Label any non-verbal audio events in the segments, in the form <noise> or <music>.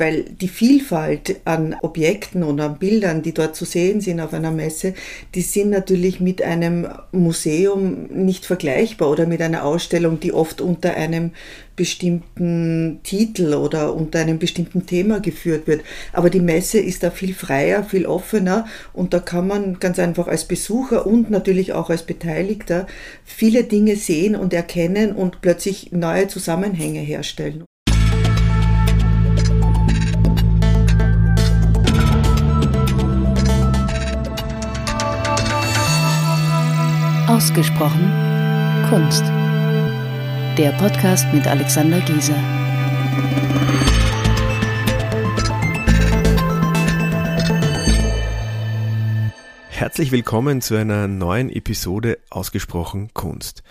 weil die Vielfalt an Objekten und an Bildern, die dort zu sehen sind auf einer Messe, die sind natürlich mit einem Museum nicht vergleichbar oder mit einer Ausstellung, die oft unter einem bestimmten Titel oder unter einem bestimmten Thema geführt wird. Aber die Messe ist da viel freier, viel offener und da kann man ganz einfach als Besucher und natürlich auch als Beteiligter viele Dinge sehen und erkennen und plötzlich neue Zusammenhänge herstellen. Ausgesprochen Kunst. Der Podcast mit Alexander Gieser. Herzlich willkommen zu einer neuen Episode Ausgesprochen Kunst.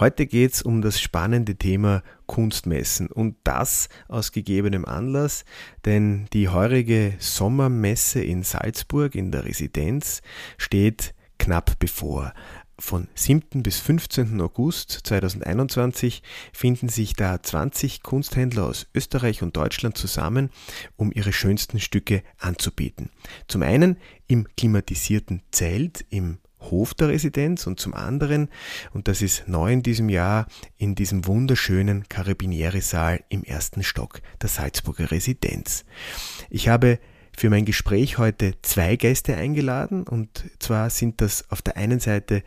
Heute geht es um das spannende Thema Kunstmessen und das aus gegebenem Anlass, denn die heurige Sommermesse in Salzburg in der Residenz steht knapp bevor. Von 7. bis 15. August 2021 finden sich da 20 Kunsthändler aus Österreich und Deutschland zusammen, um ihre schönsten Stücke anzubieten. Zum einen im klimatisierten Zelt im Hof der Residenz und zum anderen, und das ist neu in diesem Jahr, in diesem wunderschönen Karabinierisaal im ersten Stock der Salzburger Residenz. Ich habe für mein Gespräch heute zwei Gäste eingeladen. Und zwar sind das auf der einen Seite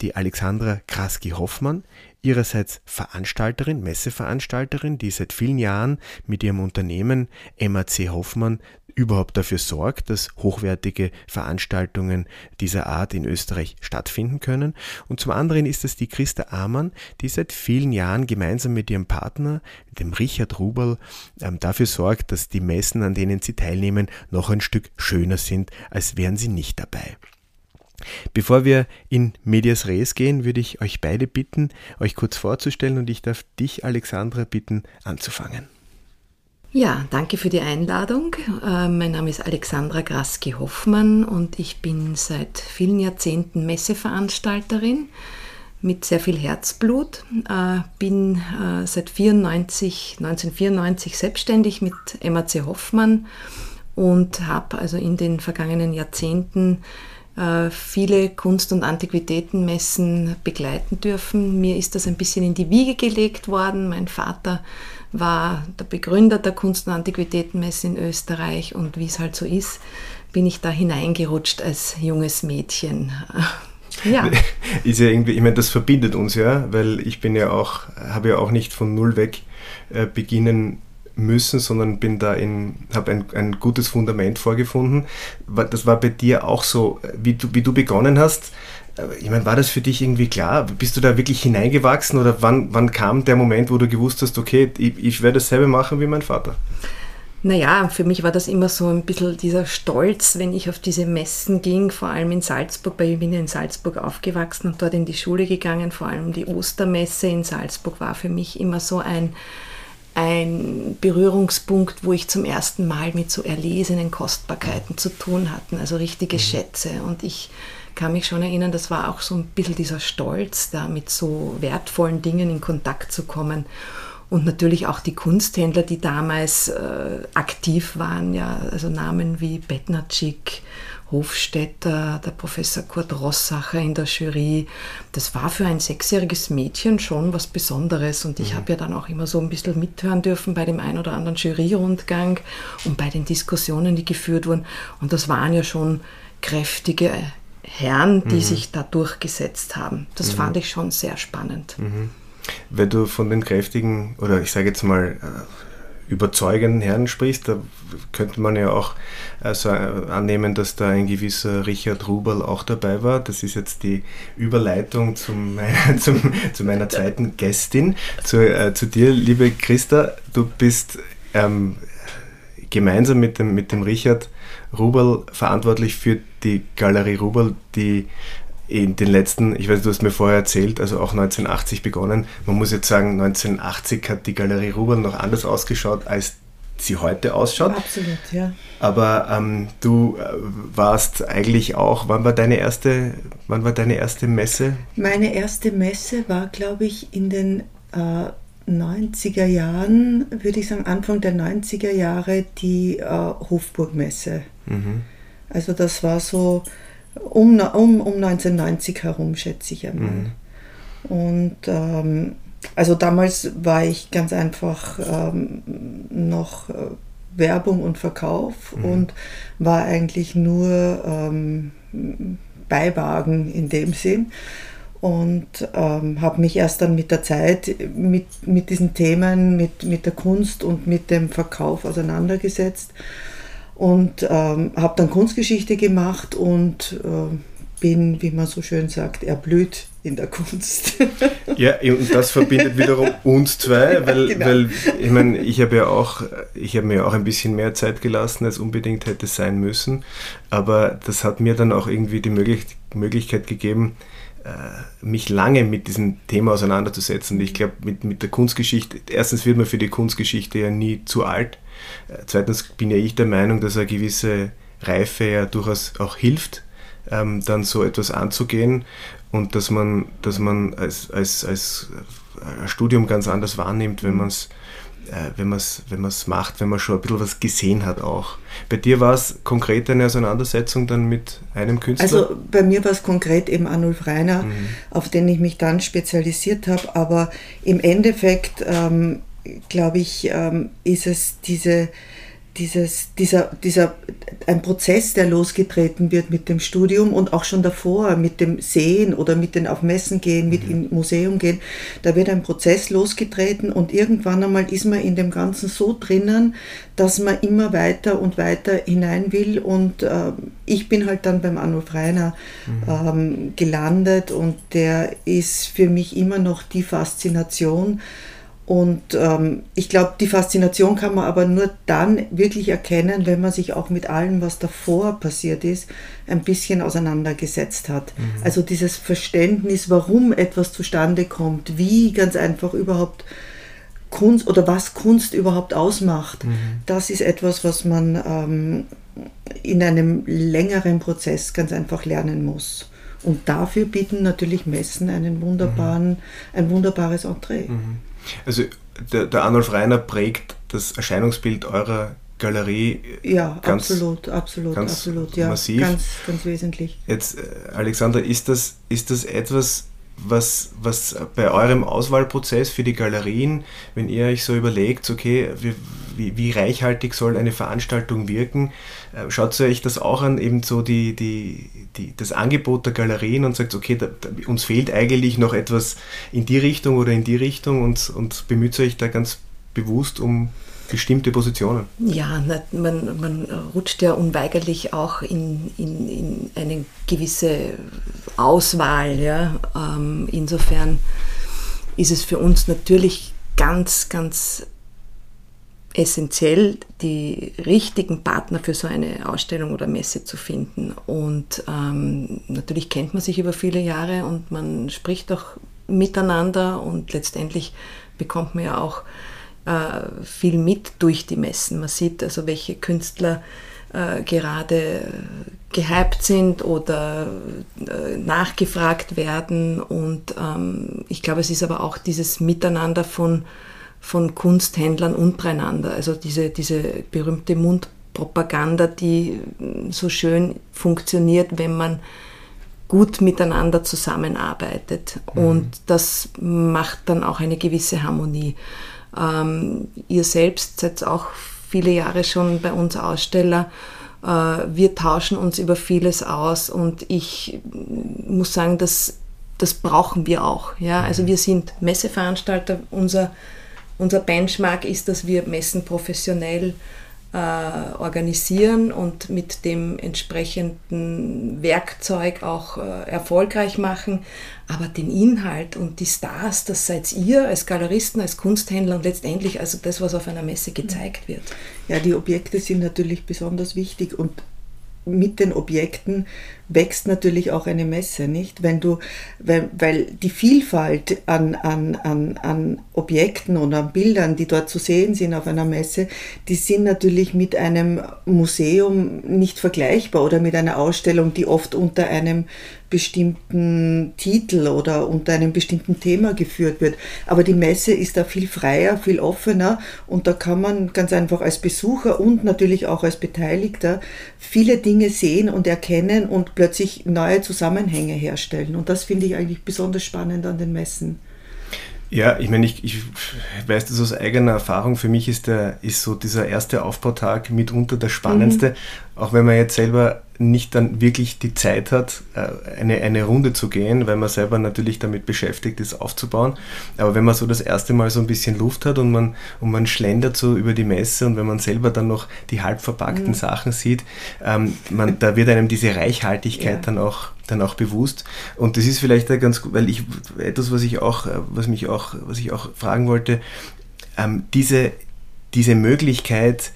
die Alexandra Kraski-Hoffmann, ihrerseits Veranstalterin, Messeveranstalterin, die seit vielen Jahren mit ihrem Unternehmen MAC Hoffmann überhaupt dafür sorgt, dass hochwertige Veranstaltungen dieser Art in Österreich stattfinden können. Und zum anderen ist es die Christa Amann, die seit vielen Jahren gemeinsam mit ihrem Partner, dem Richard Ruberl, ähm, dafür sorgt, dass die Messen, an denen sie teilnehmen, noch ein Stück schöner sind, als wären sie nicht dabei. Bevor wir in Medias Res gehen, würde ich euch beide bitten, euch kurz vorzustellen und ich darf dich, Alexandra, bitten, anzufangen. Ja, danke für die Einladung. Äh, mein Name ist Alexandra Graski-Hoffmann und ich bin seit vielen Jahrzehnten Messeveranstalterin mit sehr viel Herzblut. Äh, bin äh, seit 94, 1994 selbstständig mit MAC Hoffmann und habe also in den vergangenen Jahrzehnten viele Kunst- und Antiquitätenmessen begleiten dürfen. Mir ist das ein bisschen in die Wiege gelegt worden. Mein Vater war der Begründer der Kunst- und Antiquitätenmesse in Österreich und wie es halt so ist, bin ich da hineingerutscht als junges Mädchen. <laughs> Ja. <laughs> Ist ja irgendwie, ich meine, das verbindet uns ja, weil ich bin ja auch, habe ja auch nicht von null weg äh, beginnen müssen, sondern bin da in, habe ein, ein gutes Fundament vorgefunden. Das war bei dir auch so, wie du, wie du begonnen hast, ich meine, war das für dich irgendwie klar? Bist du da wirklich hineingewachsen oder wann, wann kam der Moment, wo du gewusst hast, okay, ich, ich werde dasselbe machen wie mein Vater? Naja, für mich war das immer so ein bisschen dieser Stolz, wenn ich auf diese Messen ging, vor allem in Salzburg, weil ich bin ja in Salzburg aufgewachsen und dort in die Schule gegangen, vor allem die Ostermesse in Salzburg war für mich immer so ein, ein Berührungspunkt, wo ich zum ersten Mal mit so erlesenen Kostbarkeiten zu tun hatte, also richtige mhm. Schätze. Und ich kann mich schon erinnern, das war auch so ein bisschen dieser Stolz, da mit so wertvollen Dingen in Kontakt zu kommen. Und natürlich auch die Kunsthändler, die damals äh, aktiv waren, ja, also Namen wie Betnarczyk, Hofstetter, der Professor Kurt Rossacher in der Jury. Das war für ein sechsjähriges Mädchen schon was Besonderes und ich mhm. habe ja dann auch immer so ein bisschen mithören dürfen bei dem ein oder anderen Juryrundgang und bei den Diskussionen, die geführt wurden. Und das waren ja schon kräftige Herren, die mhm. sich da durchgesetzt haben. Das mhm. fand ich schon sehr spannend. Mhm. Wenn du von den kräftigen oder ich sage jetzt mal äh, überzeugenden Herren sprichst, da könnte man ja auch also annehmen, dass da ein gewisser Richard Ruberl auch dabei war. Das ist jetzt die Überleitung zum, <laughs> zum, zu meiner zweiten Gästin, zu, äh, zu dir, liebe Christa. Du bist ähm, gemeinsam mit dem, mit dem Richard Ruberl verantwortlich für die Galerie Ruberl, die in den letzten, ich weiß, du hast mir vorher erzählt, also auch 1980 begonnen. Man muss jetzt sagen, 1980 hat die Galerie Ruberl noch anders ausgeschaut, als sie heute ausschaut. Absolut, ja. Aber ähm, du äh, warst eigentlich auch, wann war deine erste, wann war deine erste Messe? Meine erste Messe war, glaube ich, in den äh, 90er Jahren, würde ich sagen, Anfang der 90er Jahre, die äh, Hofburgmesse. Mhm. Also das war so um, um, um 1990 herum, schätze ich einmal. Mhm. Und ähm, also damals war ich ganz einfach ähm, noch äh, Werbung und Verkauf mhm. und war eigentlich nur ähm, Beiwagen in dem Sinn und ähm, habe mich erst dann mit der Zeit mit, mit diesen Themen, mit, mit der Kunst und mit dem Verkauf auseinandergesetzt und ähm, habe dann Kunstgeschichte gemacht und äh, bin, wie man so schön sagt, erblüht in der Kunst. <laughs> Ja, und das verbindet wiederum uns zwei, <laughs> weil, ja, genau. weil ich meine, ich habe ja auch, ich habe mir auch ein bisschen mehr Zeit gelassen, als unbedingt hätte sein müssen, aber das hat mir dann auch irgendwie die Möglich Möglichkeit gegeben, mich lange mit diesem Thema auseinanderzusetzen. Ich glaube, mit, mit der Kunstgeschichte, erstens wird man für die Kunstgeschichte ja nie zu alt. Äh, zweitens bin ja ich der Meinung, dass eine gewisse Reife ja durchaus auch hilft, ähm, dann so etwas anzugehen und dass man, dass man als, als, als äh, Studium ganz anders wahrnimmt, wenn man es äh, wenn man es wenn macht, wenn man schon ein bisschen was gesehen hat auch. Bei dir war es konkret eine Auseinandersetzung dann mit einem Künstler? Also bei mir war es konkret eben Arnulf Reiner, mhm. auf den ich mich dann spezialisiert habe, aber im Endeffekt ähm, glaube ich, ähm, ist es diese dieses, dieser, dieser, ein Prozess, der losgetreten wird mit dem Studium und auch schon davor mit dem Sehen oder mit den auf Messen gehen, mit mhm. im Museum gehen, da wird ein Prozess losgetreten und irgendwann einmal ist man in dem Ganzen so drinnen, dass man immer weiter und weiter hinein will und äh, ich bin halt dann beim Arnulf Reiner mhm. ähm, gelandet und der ist für mich immer noch die Faszination, und ähm, ich glaube, die Faszination kann man aber nur dann wirklich erkennen, wenn man sich auch mit allem, was davor passiert ist, ein bisschen auseinandergesetzt hat. Mhm. Also dieses Verständnis, warum etwas zustande kommt, wie ganz einfach überhaupt Kunst oder was Kunst überhaupt ausmacht, mhm. das ist etwas, was man ähm, in einem längeren Prozess ganz einfach lernen muss. Und dafür bieten natürlich Messen einen wunderbaren, mhm. ein wunderbares Entree. Also der, der Arnulf Reiner prägt das Erscheinungsbild eurer Galerie ja, ganz, absolut, absolut, ganz absolut, ja, massiv. Ganz, ganz wesentlich. Jetzt, äh, Alexander, ist das, ist das etwas, was, was bei eurem Auswahlprozess für die Galerien, wenn ihr euch so überlegt, okay, wie, wie, wie reichhaltig soll eine Veranstaltung wirken, äh, schaut ihr euch das auch an, eben so die, die, die, das Angebot der Galerien und sagt, okay, da, da, uns fehlt eigentlich noch etwas in die Richtung oder in die Richtung und, und bemüht euch da ganz bewusst um bestimmte Positionen. Ja, man, man rutscht ja unweigerlich auch in, in, in eine gewisse Auswahl. Ja. Ähm, insofern ist es für uns natürlich ganz, ganz essentiell, die richtigen Partner für so eine Ausstellung oder Messe zu finden. Und ähm, natürlich kennt man sich über viele Jahre und man spricht auch miteinander und letztendlich bekommt man ja auch äh, viel mit durch die Messen. Man sieht also, welche Künstler äh, gerade gehypt sind oder äh, nachgefragt werden. Und ähm, ich glaube, es ist aber auch dieses Miteinander von, von Kunsthändlern untereinander, also diese, diese berühmte Mundpropaganda, die so schön funktioniert, wenn man gut miteinander zusammenarbeitet. Mhm. Und das macht dann auch eine gewisse Harmonie. Ähm, ihr selbst seid auch viele Jahre schon bei uns Aussteller. Äh, wir tauschen uns über vieles aus und ich muss sagen, das, das brauchen wir auch. Ja? Also wir sind Messeveranstalter. Unser, unser Benchmark ist, dass wir Messen professionell äh, organisieren und mit dem entsprechenden Werkzeug auch äh, erfolgreich machen. Aber den Inhalt und die Stars, das seid ihr als Galeristen, als Kunsthändler und letztendlich also das, was auf einer Messe gezeigt wird. Ja, die Objekte sind natürlich besonders wichtig und mit den Objekten wächst natürlich auch eine Messe, nicht? Wenn du, weil, weil die Vielfalt an, an, an, an Objekten und an Bildern, die dort zu sehen sind auf einer Messe, die sind natürlich mit einem Museum nicht vergleichbar oder mit einer Ausstellung, die oft unter einem bestimmten Titel oder unter einem bestimmten Thema geführt wird. Aber die Messe ist da viel freier, viel offener und da kann man ganz einfach als Besucher und natürlich auch als Beteiligter viele Dinge sehen und erkennen und plötzlich neue Zusammenhänge herstellen. Und das finde ich eigentlich besonders spannend an den Messen. Ja, ich meine, ich, ich weiß das aus eigener Erfahrung. Für mich ist, der, ist so dieser erste Aufbautag mitunter der spannendste, mhm. Auch wenn man jetzt selber nicht dann wirklich die Zeit hat, äh, eine, eine Runde zu gehen, weil man selber natürlich damit beschäftigt ist, aufzubauen. Aber wenn man so das erste Mal so ein bisschen Luft hat und man, und man schlendert so über die Messe und wenn man selber dann noch die halb verpackten mhm. Sachen sieht, ähm, man, da wird einem diese Reichhaltigkeit ja. dann auch dann auch bewusst. Und das ist vielleicht ganz gut, weil ich etwas, was ich auch, äh, was mich auch, was ich auch fragen wollte, ähm, diese, diese Möglichkeit,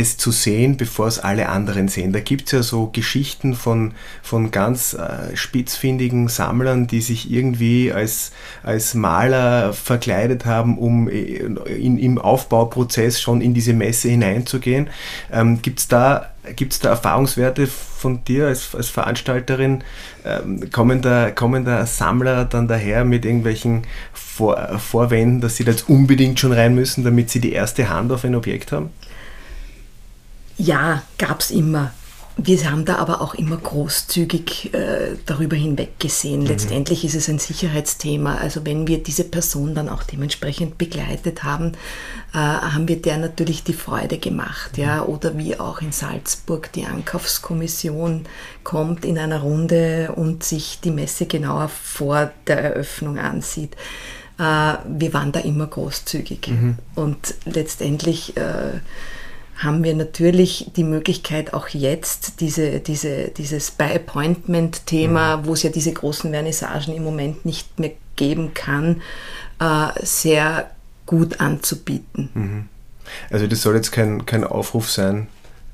es zu sehen, bevor es alle anderen sehen. Da gibt es ja so Geschichten von, von ganz äh, spitzfindigen Sammlern, die sich irgendwie als, als Maler verkleidet haben, um äh, in, im Aufbauprozess schon in diese Messe hineinzugehen. Ähm, gibt es da, gibt's da Erfahrungswerte von dir als, als Veranstalterin? Ähm, kommen, da, kommen da Sammler dann daher mit irgendwelchen Vor Vorwänden, dass sie da jetzt unbedingt schon rein müssen, damit sie die erste Hand auf ein Objekt haben? Ja, gab es immer. Wir haben da aber auch immer großzügig äh, darüber hinweggesehen. Mhm. Letztendlich ist es ein Sicherheitsthema. Also wenn wir diese Person dann auch dementsprechend begleitet haben, äh, haben wir der natürlich die Freude gemacht. Ja? Mhm. Oder wie auch in Salzburg die Ankaufskommission kommt in einer Runde und sich die Messe genauer vor der Eröffnung ansieht. Äh, wir waren da immer großzügig. Mhm. Und letztendlich äh, haben wir natürlich die Möglichkeit, auch jetzt diese, diese, dieses By-Appointment-Thema, mhm. wo es ja diese großen Vernissagen im Moment nicht mehr geben kann, äh, sehr gut anzubieten. Mhm. Also das soll jetzt kein, kein Aufruf sein,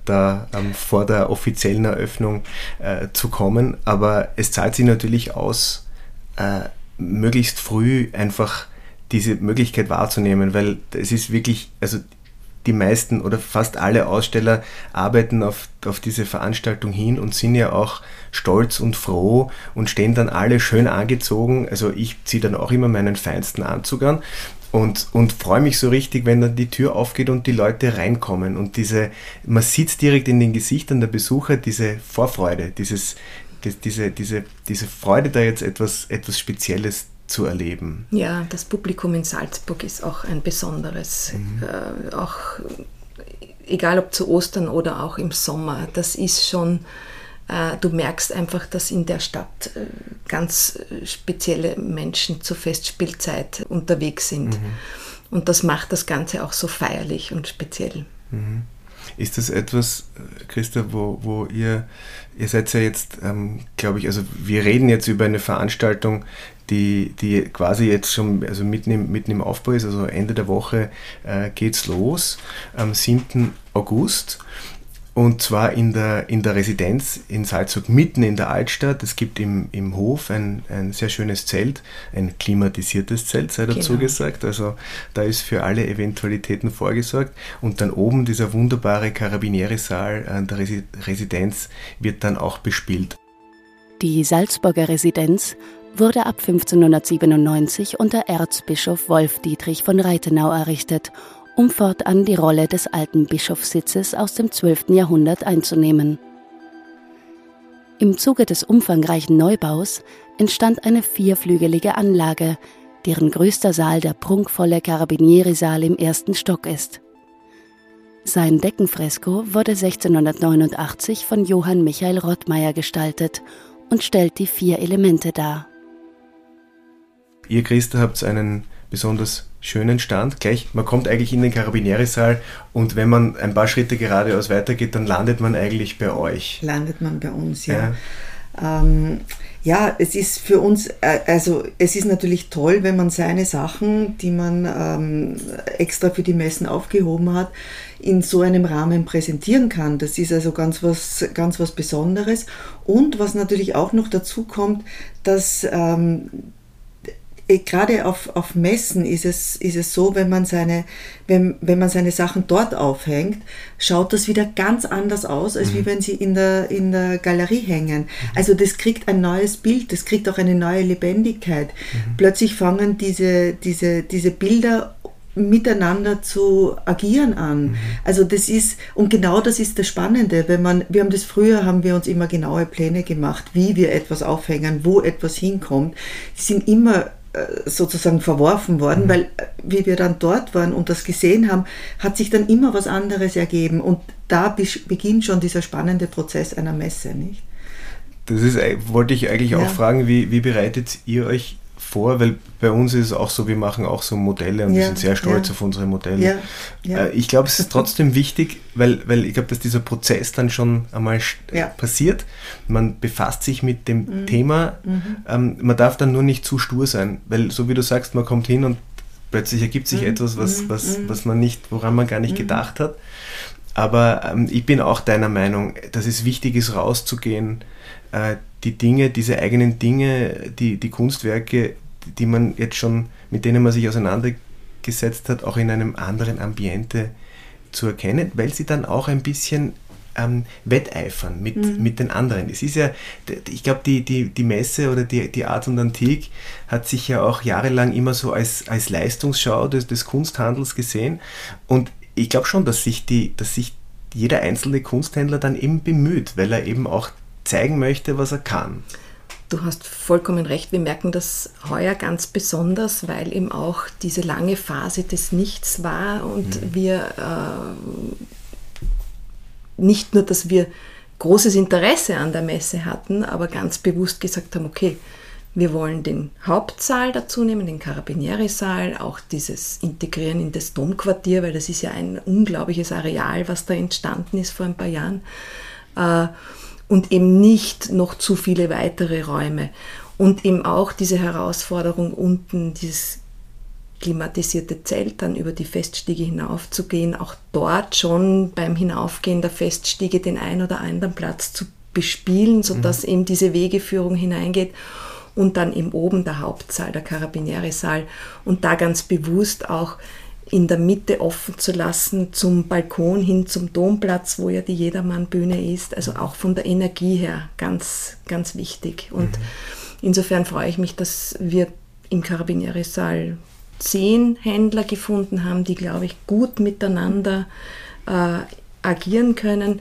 da ähm, vor der offiziellen Eröffnung äh, zu kommen, aber es zahlt sich natürlich aus, äh, möglichst früh einfach diese Möglichkeit wahrzunehmen, weil es ist wirklich, also die meisten oder fast alle Aussteller arbeiten auf, auf diese Veranstaltung hin und sind ja auch stolz und froh und stehen dann alle schön angezogen. Also ich ziehe dann auch immer meinen feinsten Anzug an und, und freue mich so richtig, wenn dann die Tür aufgeht und die Leute reinkommen. Und diese, man sieht direkt in den Gesichtern der Besucher, diese Vorfreude, dieses, diese, diese, diese Freude, da jetzt etwas, etwas Spezielles zu erleben. Ja, das Publikum in Salzburg ist auch ein besonderes, mhm. äh, auch egal ob zu Ostern oder auch im Sommer. Das ist schon, äh, du merkst einfach, dass in der Stadt äh, ganz spezielle Menschen zur Festspielzeit unterwegs sind. Mhm. Und das macht das Ganze auch so feierlich und speziell. Mhm. Ist das etwas, Christa, wo, wo ihr, ihr seid ja jetzt, ähm, glaube ich, also wir reden jetzt über eine Veranstaltung, die, die quasi jetzt schon also mitten, im, mitten im Aufbau ist, also Ende der Woche äh, es los, am 7. August. Und zwar in der, in der Residenz in Salzburg, mitten in der Altstadt. Es gibt im, im Hof ein, ein sehr schönes Zelt, ein klimatisiertes Zelt, sei dazu genau. gesagt. Also da ist für alle Eventualitäten vorgesorgt. Und dann oben dieser wunderbare Karabinierisaal an der Residenz wird dann auch bespielt. Die Salzburger Residenz wurde ab 1597 unter Erzbischof Wolf Dietrich von Reitenau errichtet, um fortan die Rolle des alten Bischofssitzes aus dem 12. Jahrhundert einzunehmen. Im Zuge des umfangreichen Neubaus entstand eine vierflügelige Anlage, deren größter Saal der prunkvolle Carabinieri-Saal im ersten Stock ist. Sein Deckenfresko wurde 1689 von Johann Michael Rottmeier gestaltet und stellt die vier Elemente dar. Ihr Christa habt einen besonders schönen Stand. Gleich, man kommt eigentlich in den Karabinierisaal und wenn man ein paar Schritte geradeaus weitergeht, dann landet man eigentlich bei euch. Landet man bei uns, ja. Ja, ähm, ja es ist für uns, äh, also es ist natürlich toll, wenn man seine Sachen, die man ähm, extra für die Messen aufgehoben hat, in so einem Rahmen präsentieren kann. Das ist also ganz was, ganz was Besonderes. Und was natürlich auch noch dazu kommt, dass ähm, äh, gerade auf, auf Messen ist es, ist es so, wenn man, seine, wenn, wenn man seine Sachen dort aufhängt, schaut das wieder ganz anders aus, als mhm. wie wenn sie in der, in der Galerie hängen. Mhm. Also das kriegt ein neues Bild, das kriegt auch eine neue Lebendigkeit. Mhm. Plötzlich fangen diese, diese, diese Bilder miteinander zu agieren an. Mhm. Also das ist, und genau das ist das Spannende, wenn man, wir haben das früher, haben wir uns immer genaue Pläne gemacht, wie wir etwas aufhängen, wo etwas hinkommt. Die sind immer sozusagen verworfen worden, mhm. weil äh, wie wir dann dort waren und das gesehen haben, hat sich dann immer was anderes ergeben und da beginnt schon dieser spannende Prozess einer Messe, nicht? Das ist, äh, wollte ich eigentlich ja. auch fragen, wie, wie bereitet ihr euch vor, weil bei uns ist es auch so, wir machen auch so Modelle und ja, wir sind sehr stolz ja. auf unsere Modelle. Ja, ich glaube, es ist trotzdem wichtig, weil, weil ich glaube, dass dieser Prozess dann schon einmal passiert. Man befasst sich mit dem mhm. Thema. Mhm. Ähm, man darf dann nur nicht zu stur sein, weil so wie du sagst, man kommt hin und plötzlich ergibt sich mhm. etwas, was, mhm. was, mhm. was man nicht, woran man gar nicht mhm. gedacht hat. Aber ähm, ich bin auch deiner Meinung, dass es wichtig ist, rauszugehen, äh, die Dinge, diese eigenen Dinge, die, die Kunstwerke die man jetzt schon, mit denen man sich auseinandergesetzt hat, auch in einem anderen Ambiente zu erkennen, weil sie dann auch ein bisschen ähm, wetteifern mit, mhm. mit den anderen. Es ist ja, ich glaube, die, die, die Messe oder die, die Art und Antik hat sich ja auch jahrelang immer so als, als Leistungsschau des, des Kunsthandels gesehen. Und ich glaube schon, dass sich, die, dass sich jeder einzelne Kunsthändler dann eben bemüht, weil er eben auch zeigen möchte, was er kann. Du hast vollkommen recht. Wir merken das heuer ganz besonders, weil eben auch diese lange Phase des Nichts war und mhm. wir äh, nicht nur, dass wir großes Interesse an der Messe hatten, aber ganz bewusst gesagt haben, okay, wir wollen den Hauptsaal dazu nehmen, den Carabinieri-Saal, auch dieses Integrieren in das Domquartier, weil das ist ja ein unglaubliches Areal, was da entstanden ist vor ein paar Jahren. Äh, und eben nicht noch zu viele weitere Räume. Und eben auch diese Herausforderung unten, dieses klimatisierte Zelt dann über die Feststiege hinaufzugehen, auch dort schon beim Hinaufgehen der Feststiege den ein oder anderen Platz zu bespielen, sodass mhm. eben diese Wegeführung hineingeht und dann eben oben der Hauptsaal, der Carabinieri-Saal und da ganz bewusst auch in der Mitte offen zu lassen zum Balkon hin zum Domplatz, wo ja die Jedermann-Bühne ist. Also auch von der Energie her ganz, ganz wichtig. Und mhm. insofern freue ich mich, dass wir im Carabinieri-Saal zehn Händler gefunden haben, die, glaube ich, gut miteinander äh, agieren können.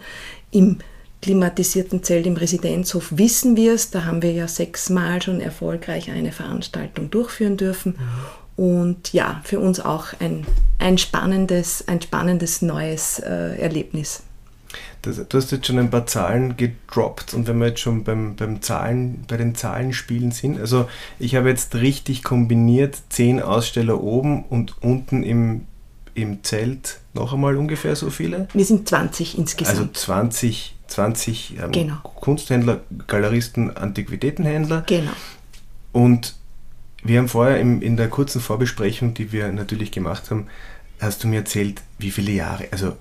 Im klimatisierten Zelt im Residenzhof wissen wir es. Da haben wir ja sechsmal schon erfolgreich eine Veranstaltung durchführen dürfen. Und ja, für uns auch ein, ein, spannendes, ein spannendes neues äh, Erlebnis. Das, du hast jetzt schon ein paar Zahlen gedroppt und wenn wir jetzt schon beim, beim Zahlen, bei den Zahlenspielen sind, also ich habe jetzt richtig kombiniert, zehn Aussteller oben und unten im, im Zelt noch einmal ungefähr so viele? Wir sind 20 insgesamt. Also 20, 20 ähm, genau. Kunsthändler, Galeristen, Antiquitätenhändler. Genau. Und wir haben vorher im, in der kurzen Vorbesprechung, die wir natürlich gemacht haben, hast du mir erzählt, wie viele Jahre, also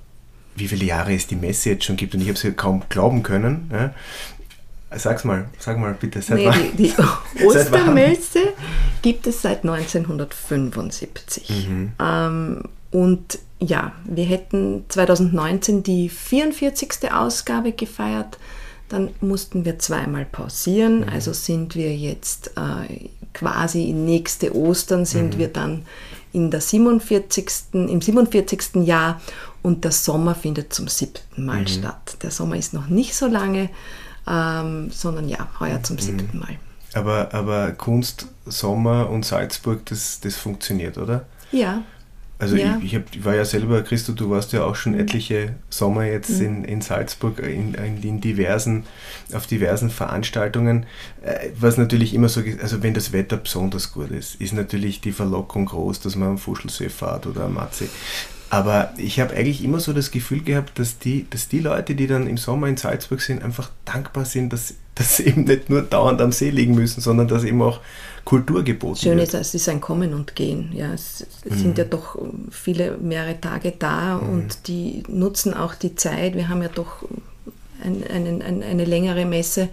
wie viele Jahre es die Messe jetzt schon gibt und ich habe es kaum glauben können. Ja. Sag's mal, sag mal bitte. Seit nee, die, die <laughs> Ostermesse gibt es seit 1975. Mhm. Ähm, und ja, wir hätten 2019 die 44. Ausgabe gefeiert. Dann mussten wir zweimal pausieren. Mhm. Also sind wir jetzt äh, quasi nächste Ostern sind mhm. wir dann in der 47. im 47. Jahr und der Sommer findet zum siebten Mal mhm. statt. Der Sommer ist noch nicht so lange, ähm, sondern ja, heuer zum mhm. siebten Mal. Aber, aber Kunst, Sommer und Salzburg, das, das funktioniert, oder? Ja, also ja. ich, ich, hab, ich, war ja selber, Christo, du warst ja auch schon etliche Sommer jetzt mhm. in, in Salzburg, in, in, diversen, auf diversen Veranstaltungen. Äh, was natürlich immer so, also wenn das Wetter besonders gut ist, ist natürlich die Verlockung groß, dass man am Fuschelsee fährt oder am Matzee. Aber ich habe eigentlich immer so das Gefühl gehabt, dass die, dass die Leute, die dann im Sommer in Salzburg sind, einfach dankbar sind, dass, <laughs> dass sie eben nicht nur dauernd am See liegen müssen, sondern dass eben auch Kultur geboten Schön wird. ist, es ist ein Kommen und Gehen. Ja, es, es mhm. sind ja doch viele mehrere Tage da mhm. und die nutzen auch die Zeit. Wir haben ja doch ein, ein, ein, eine längere Messe,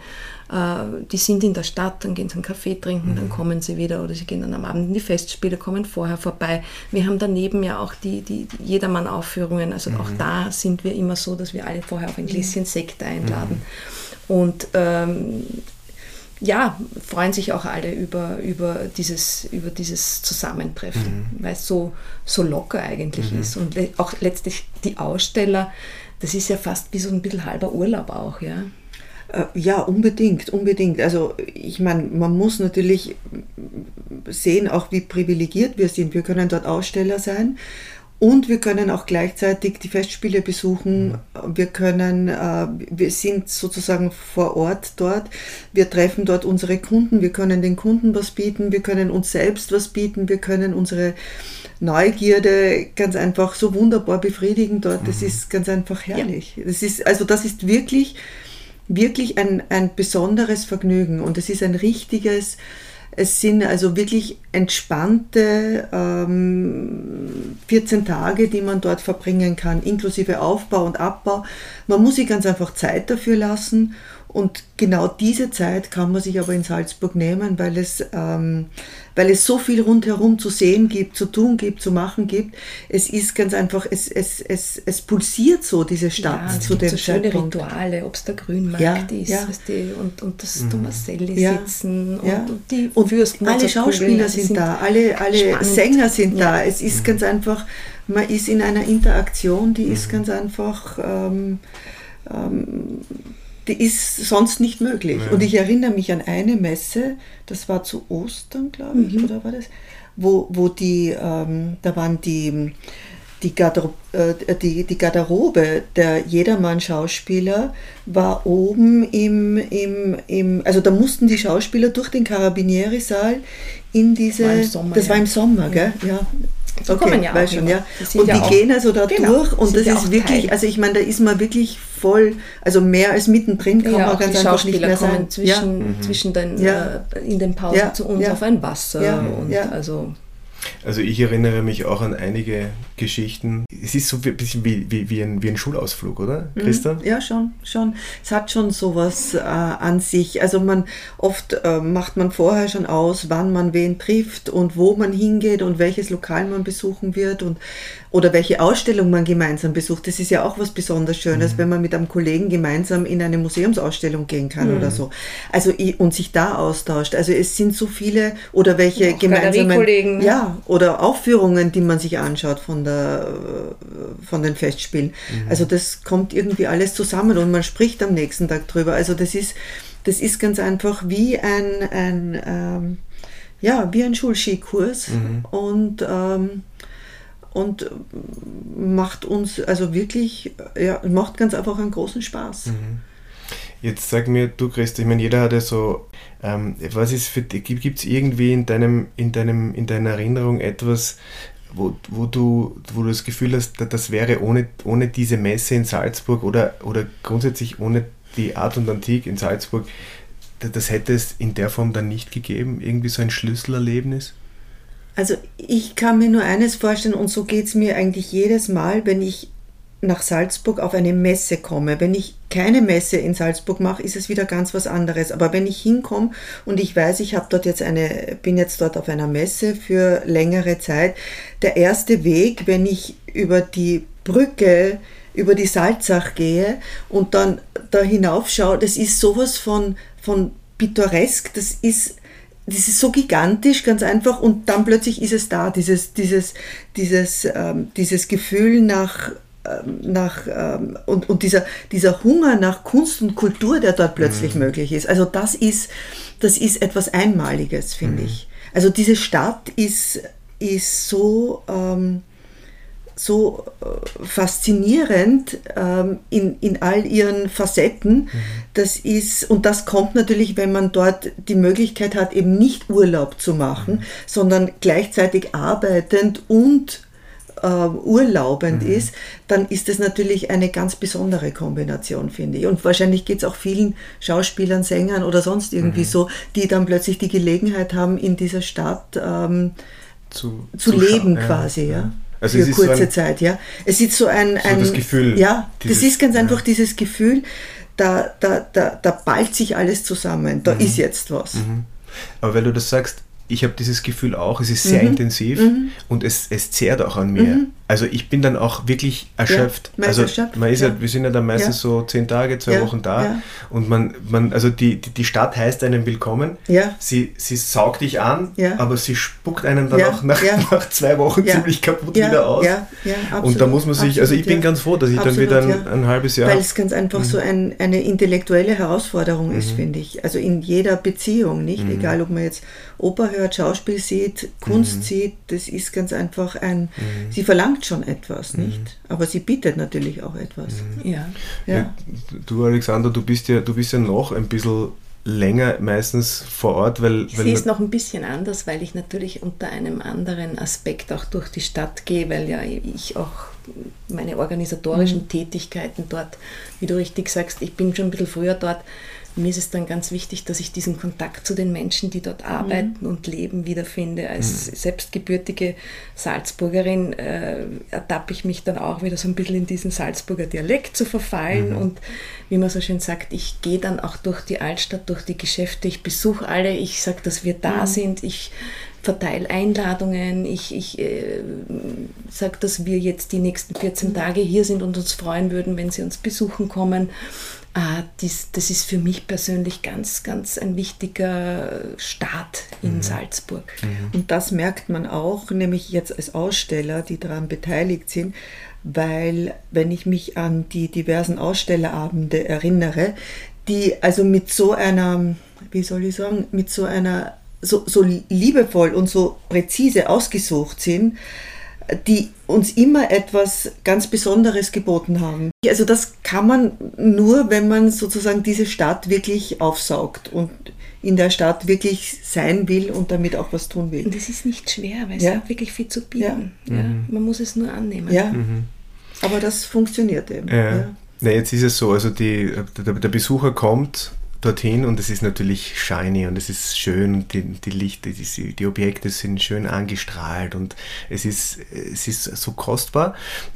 äh, die sind in der Stadt, dann gehen sie einen Kaffee trinken, mhm. dann kommen sie wieder oder sie gehen dann am Abend in die Festspiele, kommen vorher vorbei. Wir haben daneben ja auch die, die, die Jedermann-Aufführungen, also mhm. auch da sind wir immer so, dass wir alle vorher auf ein Gläschen Sekt einladen. Mhm. Und ähm, ja, freuen sich auch alle über, über, dieses, über dieses Zusammentreffen, mhm. weil es so, so locker eigentlich mhm. ist. Und auch letztlich die Aussteller, das ist ja fast wie so ein bisschen halber Urlaub auch, ja. Äh, ja, unbedingt, unbedingt. Also ich meine, man muss natürlich sehen, auch wie privilegiert wir sind. Wir können dort Aussteller sein und wir können auch gleichzeitig die Festspiele besuchen. Mhm. Wir können, äh, wir sind sozusagen vor Ort dort. Wir treffen dort unsere Kunden. Wir können den Kunden was bieten. Wir können uns selbst was bieten. Wir können unsere Neugierde ganz einfach so wunderbar befriedigen dort. Das mhm. ist ganz einfach herrlich. Ja. Das ist, also das ist wirklich, wirklich ein, ein besonderes Vergnügen und es ist ein richtiges, es sind also wirklich entspannte ähm, 14 Tage, die man dort verbringen kann, inklusive Aufbau und Abbau. Man muss sich ganz einfach Zeit dafür lassen und genau diese Zeit kann man sich aber in Salzburg nehmen, weil es, ähm, weil es so viel rundherum zu sehen gibt, zu tun gibt, zu machen gibt. Es ist ganz einfach, es, es, es, es pulsiert so, diese Stadt ja, zu dem so schöne Zeitpunkt. Rituale, ob es der Grünmarkt ja, ist ja. Weißt du, und, und das mhm. Thomaselli ja. sitzen und, ja. und die und. Alle Schauspieler sind, sind, da, alle, alle Sänger sind da. Es ist mhm. ganz einfach, man ist in einer Interaktion, die mhm. ist ganz einfach... Ähm, ähm, die ist sonst nicht möglich. Ja. Und ich erinnere mich an eine Messe, das war zu Ostern, glaube ich, mhm. oder war das? Wo, wo die, ähm, da waren die, die, Garderobe, äh, die, die Garderobe der Jedermann-Schauspieler war oben im, im, im, also da mussten die Schauspieler durch den Carabinieri-Saal in diese, war Sommer, das ja. war im Sommer, gell? Ja, so okay, kommen ja auch schon, ja. Und ja die gehen also da genau, durch und das ist wirklich, Teil. also ich meine, da ist man wirklich voll, also mehr als mittendrin kann ja, man ganz einfach nicht mehr sein. Zwischen, ja. Mhm. zwischen den, ja. äh, in den Pausen zu uns auf ein Wasser und also also ich erinnere mich auch an einige Geschichten. Es ist so ein bisschen wie, wie, wie, ein, wie ein Schulausflug, oder, mhm. Christa? Ja, schon, schon. Es hat schon sowas äh, an sich. Also man oft äh, macht man vorher schon aus, wann man wen trifft und wo man hingeht und welches Lokal man besuchen wird und oder welche Ausstellung man gemeinsam besucht. Das ist ja auch was besonders Schönes, mhm. wenn man mit einem Kollegen gemeinsam in eine Museumsausstellung gehen kann mhm. oder so. Also und sich da austauscht. Also es sind so viele oder welche gemeinsamen ne? ja oder Aufführungen, die man sich anschaut von der von den Festspielen. Mhm. Also das kommt irgendwie alles zusammen und man spricht am nächsten Tag drüber. Also das ist das ist ganz einfach wie ein, ein ähm, ja, wie ein Schulskikurs mhm. und ähm, und macht uns also wirklich, ja, macht ganz einfach einen großen Spaß. Mhm. Jetzt sag mir, du Christa, ich meine, jeder hat ja so, ähm, was ist für dich, gibt es irgendwie in deinem, in deinem, in deiner Erinnerung etwas, wo, wo, du, wo du das Gefühl hast, das wäre ohne, ohne diese Messe in Salzburg oder, oder grundsätzlich ohne die Art und Antik in Salzburg, das hätte es in der Form dann nicht gegeben? Irgendwie so ein Schlüsselerlebnis? Also ich kann mir nur eines vorstellen und so geht es mir eigentlich jedes Mal, wenn ich nach Salzburg auf eine Messe komme. Wenn ich keine Messe in Salzburg mache, ist es wieder ganz was anderes. Aber wenn ich hinkomme und ich weiß, ich habe dort jetzt eine, bin jetzt dort auf einer Messe für längere Zeit, der erste Weg, wenn ich über die Brücke über die Salzach gehe und dann da hinaufschaue, das ist sowas von, von pittoresk, das ist das ist so gigantisch, ganz einfach, und dann plötzlich ist es da, dieses, dieses, dieses, ähm, dieses Gefühl nach, ähm, nach ähm, und, und dieser, dieser Hunger nach Kunst und Kultur, der dort plötzlich mhm. möglich ist. Also das ist, das ist etwas Einmaliges, finde mhm. ich. Also diese Stadt ist, ist so, ähm, so äh, faszinierend ähm, in, in all ihren Facetten. Mhm. Das ist, und das kommt natürlich, wenn man dort die Möglichkeit hat, eben nicht Urlaub zu machen, mhm. sondern gleichzeitig arbeitend und äh, urlaubend mhm. ist, dann ist das natürlich eine ganz besondere Kombination, finde ich. Und wahrscheinlich geht es auch vielen Schauspielern, Sängern oder sonst irgendwie mhm. so, die dann plötzlich die Gelegenheit haben, in dieser Stadt ähm, zu, zu leben quasi. Ja. ja. Also für kurze so ein, Zeit, ja. Es ist so ein, ein so das Gefühl. Ja, dieses, das ist ganz einfach ja. dieses Gefühl, da, da, da, da ballt sich alles zusammen, da mhm. ist jetzt was. Mhm. Aber weil du das sagst, ich habe dieses Gefühl auch, es ist sehr mhm. intensiv mhm. und es, es zehrt auch an mir. Also ich bin dann auch wirklich erschöpft. Ja, also erschöpft. man ist ja. ja. wir sind ja dann meistens ja. so zehn Tage, zwei Wochen da und man, man, also die, die Stadt heißt einen willkommen. Ja. Sie, sie saugt dich an, aber sie spuckt einen dann auch nach, <laughs> nach zwei Wochen ziemlich kaputt wieder aus. Ja, absolut, und da muss man sich, also ich bin ganz froh, dass ich absolut, dann wieder ein, ein, halbes Jahr. Weil es ganz einfach mhm. so ein, eine intellektuelle Herausforderung ist, mhm. finde ich. Also in jeder Beziehung, nicht? Mhm. Egal ob man jetzt Oper hört, Schauspiel sieht, Kunst mhm. sieht, das ist ganz einfach ein, mhm. sie verlangt schon etwas, mhm. nicht? Aber sie bietet natürlich auch etwas. Mhm. Ja. ja. ja. Du, Alexander, du bist ja, du bist ja noch ein bisschen länger meistens vor Ort, weil... Ich sehe es noch ein bisschen anders, weil ich natürlich unter einem anderen Aspekt auch durch die Stadt gehe, weil ja ich auch meine organisatorischen mhm. Tätigkeiten dort, wie du richtig sagst, ich bin schon ein bisschen früher dort, mir ist es dann ganz wichtig, dass ich diesen Kontakt zu den Menschen, die dort arbeiten mhm. und leben, wiederfinde. Als mhm. selbstgebürtige Salzburgerin äh, ertappe ich mich dann auch wieder so ein bisschen in diesen Salzburger Dialekt zu verfallen. Mhm. Und wie man so schön sagt, ich gehe dann auch durch die Altstadt, durch die Geschäfte, ich besuche alle, ich sage, dass wir da mhm. sind, ich verteile Einladungen, ich, ich äh, sage, dass wir jetzt die nächsten 14 mhm. Tage hier sind und uns freuen würden, wenn Sie uns besuchen kommen. Ah, dies, das ist für mich persönlich ganz, ganz ein wichtiger Start in mhm. Salzburg. Mhm. Und das merkt man auch, nämlich jetzt als Aussteller, die daran beteiligt sind, weil wenn ich mich an die diversen Ausstellerabende erinnere, die also mit so einer, wie soll ich sagen, mit so einer, so, so liebevoll und so präzise ausgesucht sind, die uns immer etwas ganz Besonderes geboten haben. Also das kann man nur, wenn man sozusagen diese Stadt wirklich aufsaugt und in der Stadt wirklich sein will und damit auch was tun will. Und das ist nicht schwer, weil es ja. hat wirklich viel zu bieten. Ja. Ja. Mhm. Man muss es nur annehmen. Ja. Mhm. Aber das funktioniert eben. Ja. Na, jetzt ist es so, also die, der, der Besucher kommt dorthin und es ist natürlich shiny und es ist schön und die, die Lichter, die, die Objekte sind schön angestrahlt und es ist, es ist so kostbar.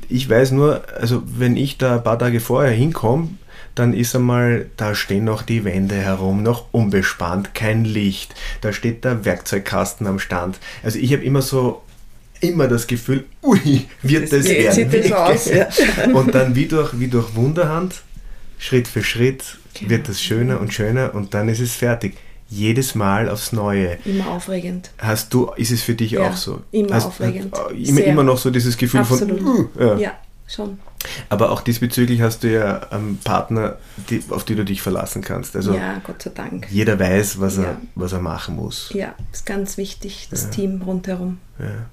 Ich weiß nur, also wenn ich da ein paar Tage vorher hinkomme, dann ist einmal, da stehen noch die Wände herum, noch unbespannt, kein Licht, da steht der Werkzeugkasten am Stand. Also ich habe immer so immer das Gefühl, ui, wird das, das werden. Sieht das aus, ja. <laughs> Und dann wie durch, wie durch Wunderhand, Schritt für Schritt, genau. wird das schöner und schöner und dann ist es fertig. Jedes Mal aufs Neue. Immer aufregend. Hast du, ist es für dich ja, auch so? Immer hast, aufregend. Hast, immer, immer noch so dieses Gefühl Absolut. von. Uh, ja. ja, schon. Aber auch diesbezüglich hast du ja einen Partner, die, auf die du dich verlassen kannst. Also ja, Gott sei Dank. Jeder weiß, was, ja. er, was er machen muss. Ja, ist ganz wichtig, das ja. Team rundherum. Ja.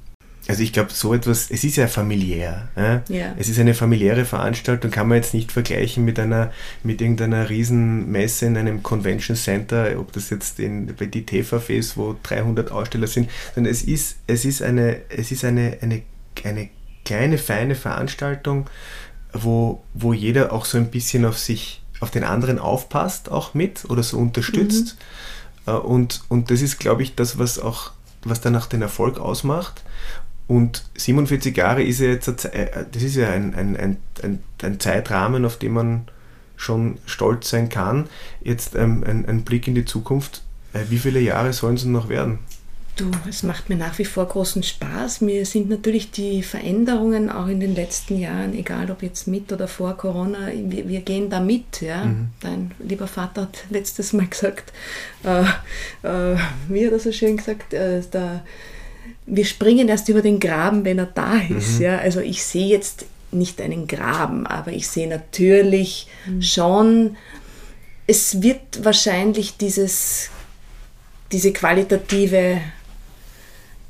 Also ich glaube, so etwas, es ist ja familiär. Ja? ja? Es ist eine familiäre Veranstaltung, kann man jetzt nicht vergleichen mit einer, mit irgendeiner Riesenmesse in einem Convention Center, ob das jetzt in, bei die TVF ist, wo 300 Aussteller sind, sondern es ist, es ist eine, es ist eine, eine, eine kleine, feine Veranstaltung, wo, wo jeder auch so ein bisschen auf sich, auf den anderen aufpasst, auch mit oder so unterstützt. Mhm. Äh, und, und das ist, glaube ich, das, was auch, was dann auch den Erfolg ausmacht. Und 47 Jahre ist ja jetzt, äh, das ist ja ein, ein, ein, ein, Zeitrahmen, auf den man schon stolz sein kann. Jetzt ähm, ein, ein Blick in die Zukunft. Äh, wie viele Jahre sollen es noch werden? Du, es macht mir nach wie vor großen Spaß. Mir sind natürlich die Veränderungen auch in den letzten Jahren, egal ob jetzt mit oder vor Corona, wir, wir gehen da mit. Ja? Mhm. Dein lieber Vater hat letztes Mal gesagt, äh, äh, wie hat er so schön gesagt, äh, da wir springen erst über den Graben, wenn er da ist. Mhm. Ja? Also ich sehe jetzt nicht einen Graben, aber ich sehe natürlich mhm. schon, es wird wahrscheinlich dieses, diese qualitative,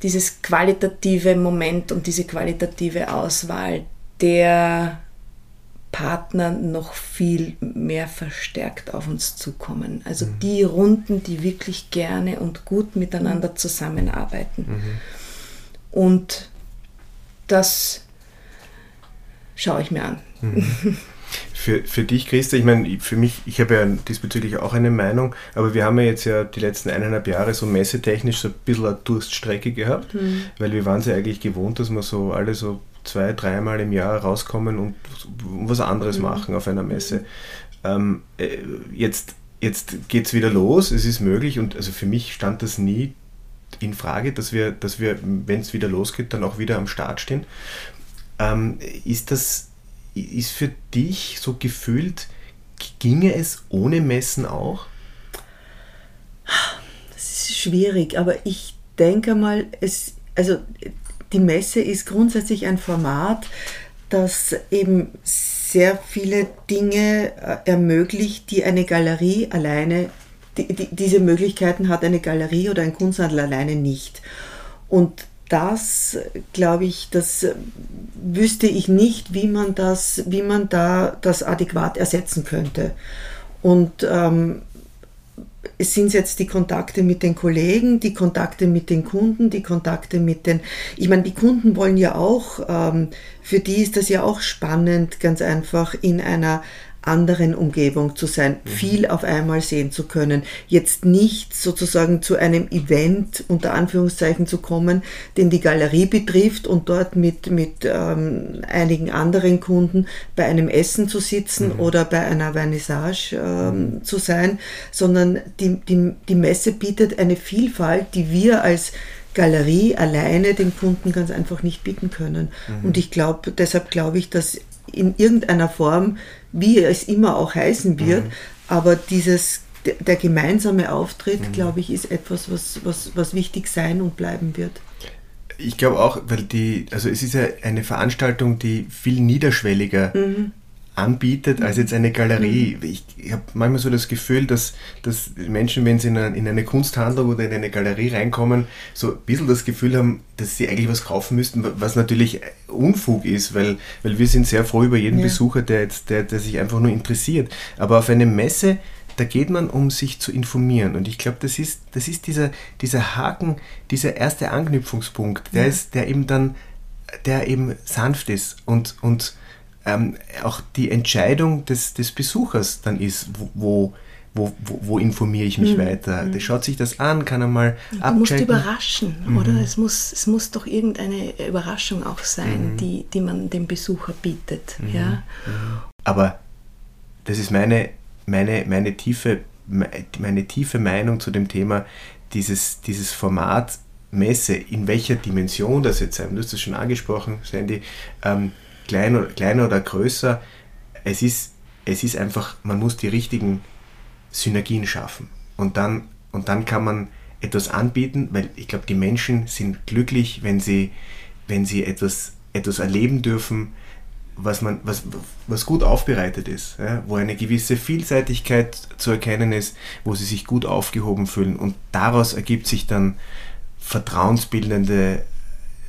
dieses qualitative Moment und diese qualitative Auswahl der Partner noch viel mehr verstärkt auf uns zukommen. Also mhm. die Runden, die wirklich gerne und gut miteinander mhm. zusammenarbeiten. Mhm. Und das schaue ich mir an. Mhm. <laughs> Für, für dich, Christa, ich meine, für mich, ich habe ja diesbezüglich auch eine Meinung, aber wir haben ja jetzt ja die letzten eineinhalb Jahre so messetechnisch so ein bisschen eine Durststrecke gehabt, mhm. weil wir waren es ja eigentlich gewohnt, dass wir so alle so zwei, dreimal im Jahr rauskommen und was anderes mhm. machen auf einer Messe. Ähm, äh, jetzt jetzt geht es wieder los, es ist möglich und also für mich stand das nie in Frage, dass wir, dass wir, wenn es wieder losgeht, dann auch wieder am Start stehen. Ähm, ist das, ist für dich so gefühlt, ginge es ohne Messen auch? Das ist schwierig, aber ich denke mal, es, also die Messe ist grundsätzlich ein Format, das eben sehr viele Dinge äh, ermöglicht, die eine Galerie alleine, die, die, diese Möglichkeiten hat eine Galerie oder ein Kunsthandel alleine nicht. Und das, glaube ich, das wüsste ich nicht, wie man das, wie man da das adäquat ersetzen könnte. Und ähm, es sind jetzt die Kontakte mit den Kollegen, die Kontakte mit den Kunden, die Kontakte mit den, ich meine, die Kunden wollen ja auch, ähm, für die ist das ja auch spannend, ganz einfach in einer anderen Umgebung zu sein, mhm. viel auf einmal sehen zu können, jetzt nicht sozusagen zu einem Event unter Anführungszeichen zu kommen, den die Galerie betrifft und dort mit, mit ähm, einigen anderen Kunden bei einem Essen zu sitzen mhm. oder bei einer Vernissage ähm, mhm. zu sein, sondern die, die, die Messe bietet eine Vielfalt, die wir als Galerie alleine den Kunden ganz einfach nicht bieten können. Mhm. Und ich glaube, deshalb glaube ich, dass in irgendeiner Form, wie es immer auch heißen wird, mhm. aber dieses der gemeinsame Auftritt, mhm. glaube ich, ist etwas, was, was, was wichtig sein und bleiben wird. Ich glaube auch, weil die, also es ist ja eine Veranstaltung, die viel niederschwelliger mhm anbietet als jetzt eine Galerie. Mhm. Ich, ich habe manchmal so das Gefühl, dass, dass Menschen, wenn sie in eine, in eine, Kunsthandlung oder in eine Galerie reinkommen, so ein bisschen das Gefühl haben, dass sie eigentlich was kaufen müssten, was natürlich Unfug ist, weil, weil wir sind sehr froh über jeden ja. Besucher, der, jetzt, der, der sich einfach nur interessiert. Aber auf eine Messe, da geht man, um sich zu informieren. Und ich glaube, das ist, das ist dieser, dieser Haken, dieser erste Anknüpfungspunkt, der, ja. ist, der eben dann, der eben sanft ist und, und ähm, auch die Entscheidung des, des Besuchers dann ist, wo, wo, wo, wo informiere ich mich mhm. weiter. Der schaut sich das an, kann einmal abchecken. Du musst überraschen, mhm. oder? Es muss, es muss doch irgendeine Überraschung auch sein, mhm. die, die man dem Besucher bietet. Mhm. Ja? Mhm. Aber das ist meine, meine, meine, tiefe, meine tiefe Meinung zu dem Thema, dieses, dieses Format Messe, in welcher Dimension das jetzt sein, du hast es schon angesprochen, Sandy, ähm, klein oder, kleiner oder größer, es ist, es ist einfach, man muss die richtigen Synergien schaffen. Und dann, und dann kann man etwas anbieten, weil ich glaube, die Menschen sind glücklich, wenn sie, wenn sie etwas, etwas erleben dürfen, was, man, was, was gut aufbereitet ist, ja, wo eine gewisse Vielseitigkeit zu erkennen ist, wo sie sich gut aufgehoben fühlen. Und daraus ergibt sich dann vertrauensbildende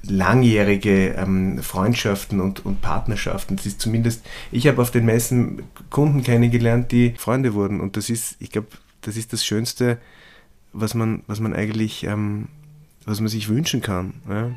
langjährige ähm, Freundschaften und, und Partnerschaften. Das ist zumindest, ich habe auf den Messen Kunden kennengelernt, die Freunde wurden. Und das ist, ich glaube, das ist das Schönste, was man, was man eigentlich, ähm, was man sich wünschen kann. Ja?